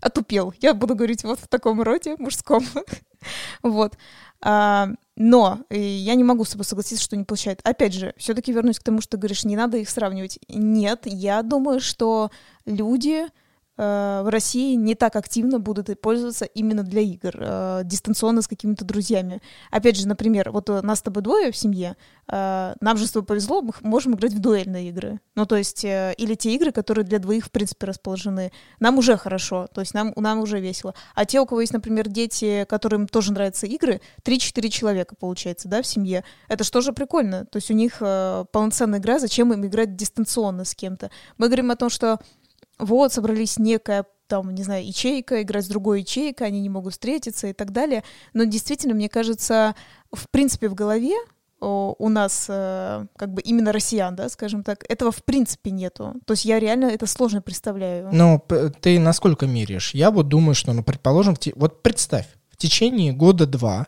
Speaker 2: отупел. Я буду говорить вот в таком роде, мужском. (laughs) Вот. А, но я не могу с тобой согласиться, что не получает. Опять же, все-таки вернусь к тому, что ты говоришь, не надо их сравнивать. Нет, я думаю, что люди в России не так активно будут пользоваться именно для игр, э, дистанционно с какими-то друзьями. Опять же, например, вот нас с тобой двое в семье, э, нам же с тобой повезло, мы можем играть в дуэльные игры. Ну, то есть, или те игры, которые для двоих, в принципе, расположены. Нам уже хорошо, то есть нам, нам уже весело. А те, у кого есть, например, дети, которым тоже нравятся игры, 3-4 человека, получается, да, в семье, это же прикольно. То есть у них полноценная игра, зачем им играть дистанционно с кем-то? Мы говорим о том, что вот, собрались некая там, не знаю, ячейка, играть с другой ячейкой, они не могут встретиться и так далее. Но действительно, мне кажется, в принципе, в голове у нас э, как бы именно россиян, да, скажем так, этого в принципе нету. То есть я реально это сложно представляю.
Speaker 1: Ну, ты насколько меряешь? Я вот думаю, что, ну, предположим, вот представь, в течение года-два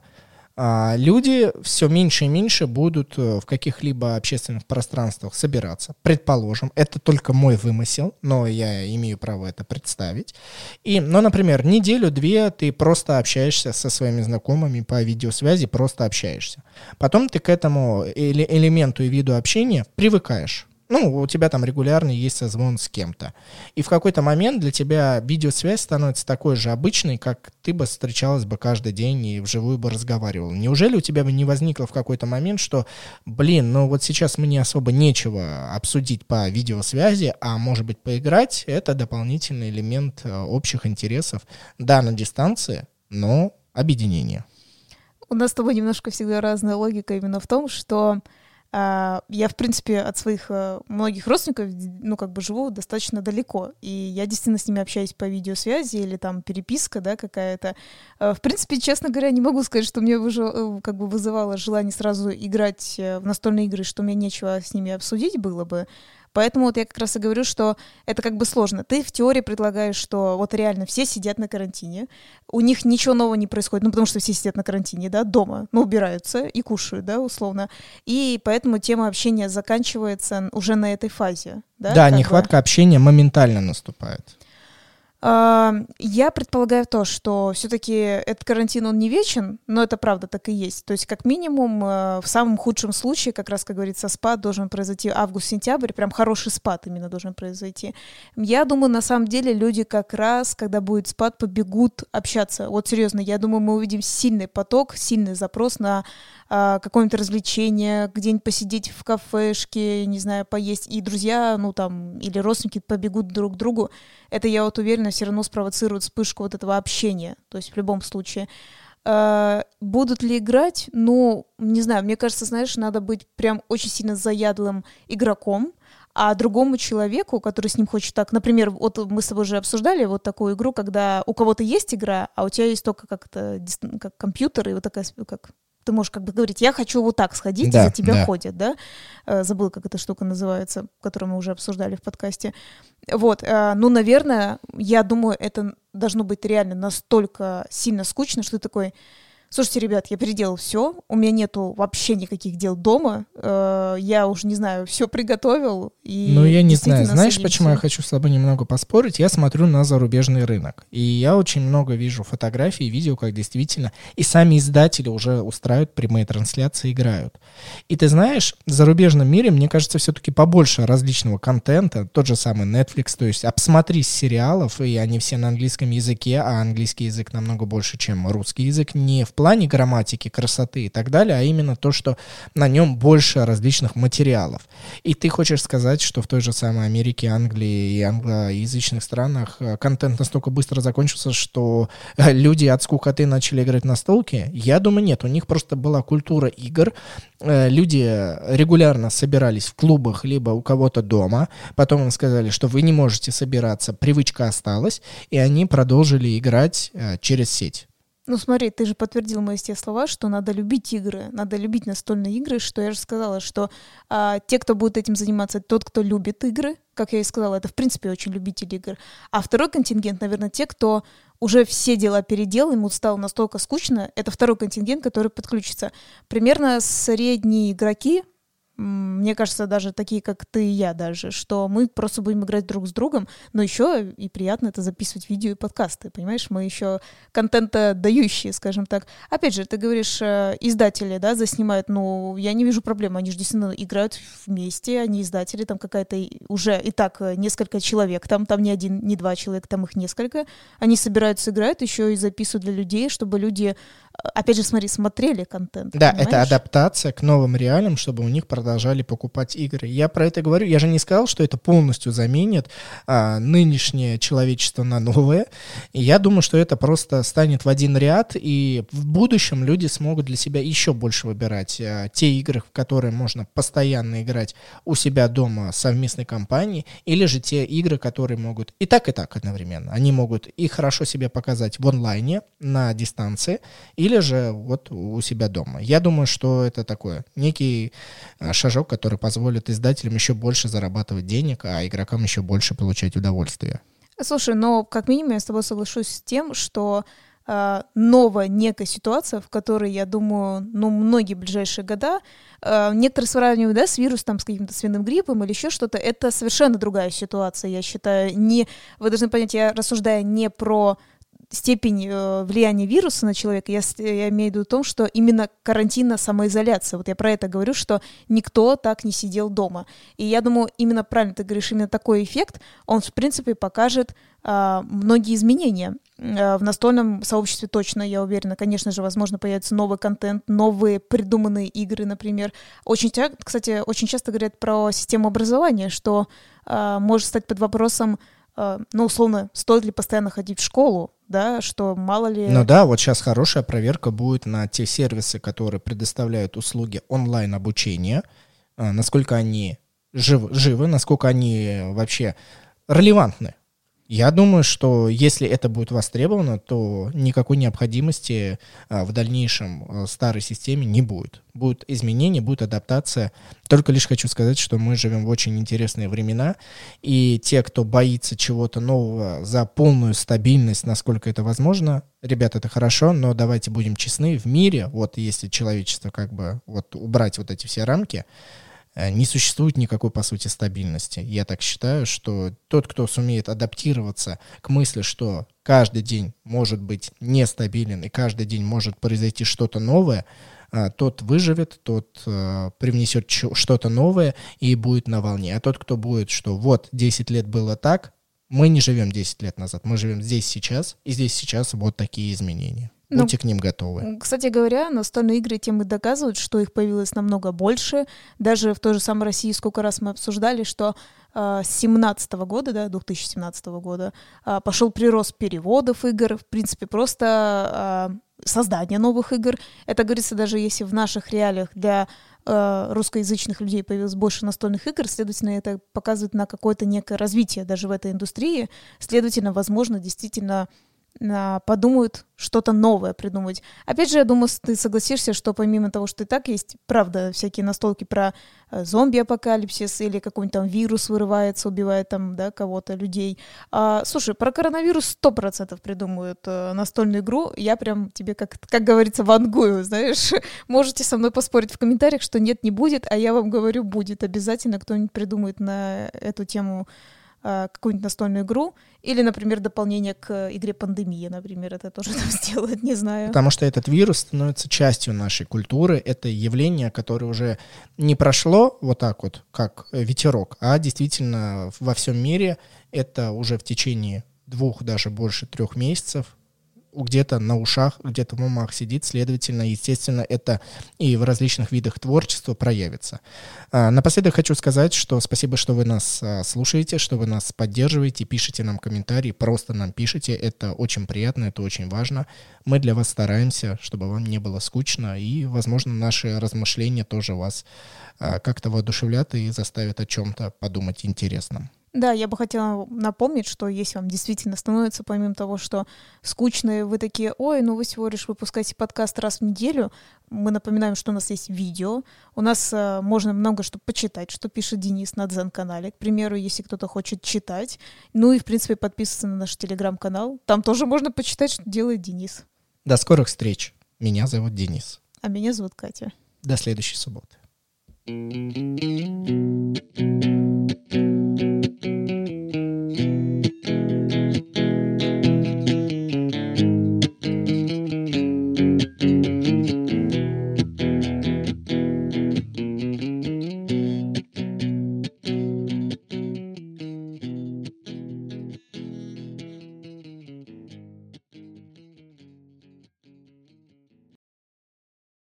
Speaker 1: люди все меньше и меньше будут э, в каких-либо общественных пространствах собираться. Предположим, это только мой вымысел, но я имею право это представить. И, ну, например, неделю-две ты просто общаешься со своими знакомыми по видеосвязи, просто общаешься. Потом ты к этому элементу и виду общения привыкаешь ну, у тебя там регулярно есть созвон с кем-то. И в какой-то момент для тебя видеосвязь становится такой же обычной, как ты бы встречалась бы каждый день и вживую бы разговаривал. Неужели у тебя бы не возникло в какой-то момент, что, блин, ну вот сейчас мне особо нечего обсудить по видеосвязи, а может быть поиграть, это дополнительный элемент э, общих интересов. Да, на дистанции, но объединение.
Speaker 2: У нас с тобой немножко всегда разная логика именно в том, что я, в принципе, от своих э, многих родственников, ну, как бы живу достаточно далеко, и я действительно с ними общаюсь по видеосвязи или там переписка, да, какая-то. А, в принципе, честно говоря, не могу сказать, что мне э, как бы вызывало желание сразу играть э, в настольные игры, что мне нечего с ними обсудить было бы. Поэтому вот я как раз и говорю, что это как бы сложно. Ты в теории предлагаешь, что вот реально все сидят на карантине, у них ничего нового не происходит, ну потому что все сидят на карантине, да, дома, ну убираются и кушают, да, условно. И поэтому тема общения заканчивается уже на этой фазе. Да,
Speaker 1: да нехватка бы. общения моментально наступает.
Speaker 2: Я предполагаю то, что все-таки этот карантин, он не вечен, но это правда так и есть. То есть, как минимум, э, в самом худшем случае, как раз, как говорится, спад должен произойти август-сентябрь, прям хороший спад именно должен произойти. Я думаю, на самом деле, люди как раз, когда будет спад, побегут общаться. Вот серьезно, я думаю, мы увидим сильный поток, сильный запрос на а, какое-нибудь развлечение, где-нибудь посидеть в кафешке, не знаю, поесть, и друзья, ну там, или родственники побегут друг к другу, это, я вот уверена, все равно спровоцирует вспышку вот этого общения, то есть в любом случае. А, будут ли играть? Ну, не знаю, мне кажется, знаешь, надо быть прям очень сильно заядлым игроком, а другому человеку, который с ним хочет так, например, вот мы с тобой уже обсуждали вот такую игру, когда у кого-то есть игра, а у тебя есть только как-то как компьютер и вот такая как ты можешь как бы говорить, я хочу вот так сходить, да, за тебя да. ходят, да? Э, забыл, как эта штука называется, которую мы уже обсуждали в подкасте. Вот, э, ну, наверное, я думаю, это должно быть реально настолько сильно скучно, что ты такой, Слушайте, ребят, я переделал все, у меня нету вообще никаких дел дома, э, я уже не знаю, все приготовил. И
Speaker 1: ну, я не знаю. Знаешь, садимся. почему я хочу с тобой немного поспорить? Я смотрю на зарубежный рынок, и я очень много вижу фотографий, видео, как действительно, и сами издатели уже устраивают прямые трансляции, играют. И ты знаешь, в зарубежном мире, мне кажется, все-таки побольше различного контента, тот же самый Netflix, то есть обсмотрись сериалов, и они все на английском языке, а английский язык намного больше, чем русский язык, не в плане грамматики, красоты и так далее, а именно то, что на нем больше различных материалов. И ты хочешь сказать, что в той же самой Америке, Англии и англоязычных странах э, контент настолько быстро закончился, что э, люди от скукоты начали играть на столке? Я думаю, нет. У них просто была культура игр. Э, люди регулярно собирались в клубах, либо у кого-то дома. Потом им сказали, что вы не можете собираться, привычка осталась, и они продолжили играть через сеть.
Speaker 2: Ну смотри, ты же подтвердил мои те слова, что надо любить игры, надо любить настольные игры, что я же сказала, что а, те, кто будет этим заниматься, тот, кто любит игры, как я и сказала, это в принципе очень любители игр. А второй контингент, наверное, те, кто уже все дела переделал, ему стало настолько скучно, это второй контингент, который подключится. Примерно средние игроки, мне кажется, даже такие, как ты и я даже, что мы просто будем играть друг с другом, но еще и приятно это записывать видео и подкасты, понимаешь? Мы еще контента дающие, скажем так. Опять же, ты говоришь, э, издатели, да, заснимают, ну, я не вижу проблемы, они же действительно играют вместе, они издатели, там какая-то уже и так э, несколько человек, там, там не один, не два человека, там их несколько, они собираются, играют, еще и записывают для людей, чтобы люди опять же, смотри, смотрели контент.
Speaker 1: Да, понимаешь? это адаптация к новым реалиям, чтобы у них продолжали покупать игры. Я про это говорю. Я же не сказал, что это полностью заменит а, нынешнее человечество на новое. И я думаю, что это просто станет в один ряд, и в будущем люди смогут для себя еще больше выбирать а, те игры, в которые можно постоянно играть у себя дома совместной компании, или же те игры, которые могут и так, и так одновременно. Они могут и хорошо себя показать в онлайне, на дистанции, и или же вот у себя дома. Я думаю, что это такой некий а, шажок, который позволит издателям еще больше зарабатывать денег, а игрокам еще больше получать удовольствие.
Speaker 2: Слушай, но как минимум я с тобой соглашусь с тем, что э, новая некая ситуация, в которой, я думаю, ну, многие ближайшие года, э, некоторые сравнивают, да, с вирусом, с каким-то свиным гриппом или еще что-то, это совершенно другая ситуация, я считаю. Не, вы должны понять, я рассуждаю не про степень э, влияния вируса на человека, я, я имею в виду том, что именно карантинная самоизоляция. Вот я про это говорю, что никто так не сидел дома. И я думаю, именно правильно ты говоришь, именно такой эффект, он, в принципе, покажет э, многие изменения. Э, в настольном сообществе точно, я уверена. Конечно же, возможно, появится новый контент, новые придуманные игры, например. Очень, кстати, очень часто говорят про систему образования, что э, может стать под вопросом ну, условно, стоит ли постоянно ходить в школу, да, что мало ли...
Speaker 1: Ну да, вот сейчас хорошая проверка будет на те сервисы, которые предоставляют услуги онлайн-обучения, э, насколько они жив, живы, насколько они вообще релевантны я думаю, что если это будет востребовано, то никакой необходимости а, в дальнейшем а, старой системе не будет. Будут изменения, будет адаптация. Только лишь хочу сказать, что мы живем в очень интересные времена, и те, кто боится чего-то нового за полную стабильность, насколько это возможно, ребят, это хорошо, но давайте будем честны, в мире, вот если человечество как бы вот убрать вот эти все рамки, не существует никакой, по сути, стабильности. Я так считаю, что тот, кто сумеет адаптироваться к мысли, что каждый день может быть нестабилен и каждый день может произойти что-то новое, э, тот выживет, тот э, привнесет что-то новое и будет на волне. А тот, кто будет, что вот 10 лет было так, мы не живем 10 лет назад, мы живем здесь сейчас, и здесь сейчас вот такие изменения. Ну, Будьте к ним готовы.
Speaker 2: Кстати говоря, настольные игры тем и доказывают, что их появилось намного больше. Даже в той же самой России сколько раз мы обсуждали, что э, с 17 года, да, 2017 года, э, пошел прирост переводов игр, в принципе, просто э, создание новых игр. Это говорится даже если в наших реалиях для русскоязычных людей появилось больше настольных игр, следовательно, это показывает на какое-то некое развитие даже в этой индустрии. Следовательно, возможно, действительно а, подумают что-то новое придумать. Опять же, я думаю, ты согласишься, что помимо того, что и так есть, правда, всякие настолки про э, зомби-апокалипсис или какой-нибудь там вирус вырывается, убивает там, да, кого-то, людей. А, слушай, про коронавирус сто процентов придумают а, настольную игру. Я прям тебе, как, как говорится, вангую, знаешь. (laughs) Можете со мной поспорить в комментариях, что нет, не будет, а я вам говорю, будет. Обязательно кто-нибудь придумает на эту тему Э, какую-нибудь настольную игру, или, например, дополнение к игре «Пандемия», например, это тоже там (laughs) сделать, не знаю.
Speaker 1: Потому что этот вирус становится частью нашей культуры, это явление, которое уже не прошло вот так вот, как ветерок, а действительно во всем мире это уже в течение двух, даже больше трех месяцев где-то на ушах, где-то в умах сидит, следовательно, естественно, это и в различных видах творчества проявится. А, напоследок хочу сказать, что спасибо, что вы нас а, слушаете, что вы нас поддерживаете, пишите нам комментарии, просто нам пишите, это очень приятно, это очень важно. Мы для вас стараемся, чтобы вам не было скучно, и, возможно, наши размышления тоже вас а, как-то воодушевлят и заставят о чем-то подумать интересном.
Speaker 2: Да, я бы хотела напомнить, что если вам действительно становится, помимо того, что скучные, вы такие, ой, ну вы всего лишь выпускаете подкаст раз в неделю, мы напоминаем, что у нас есть видео, у нас э, можно много что почитать, что пишет Денис на Дзен-канале, к примеру, если кто-то хочет читать, ну и, в принципе, подписываться на наш телеграм-канал, там тоже можно почитать, что делает Денис.
Speaker 1: До скорых встреч. Меня зовут Денис.
Speaker 2: А меня зовут Катя.
Speaker 1: До следующей субботы. Thank you.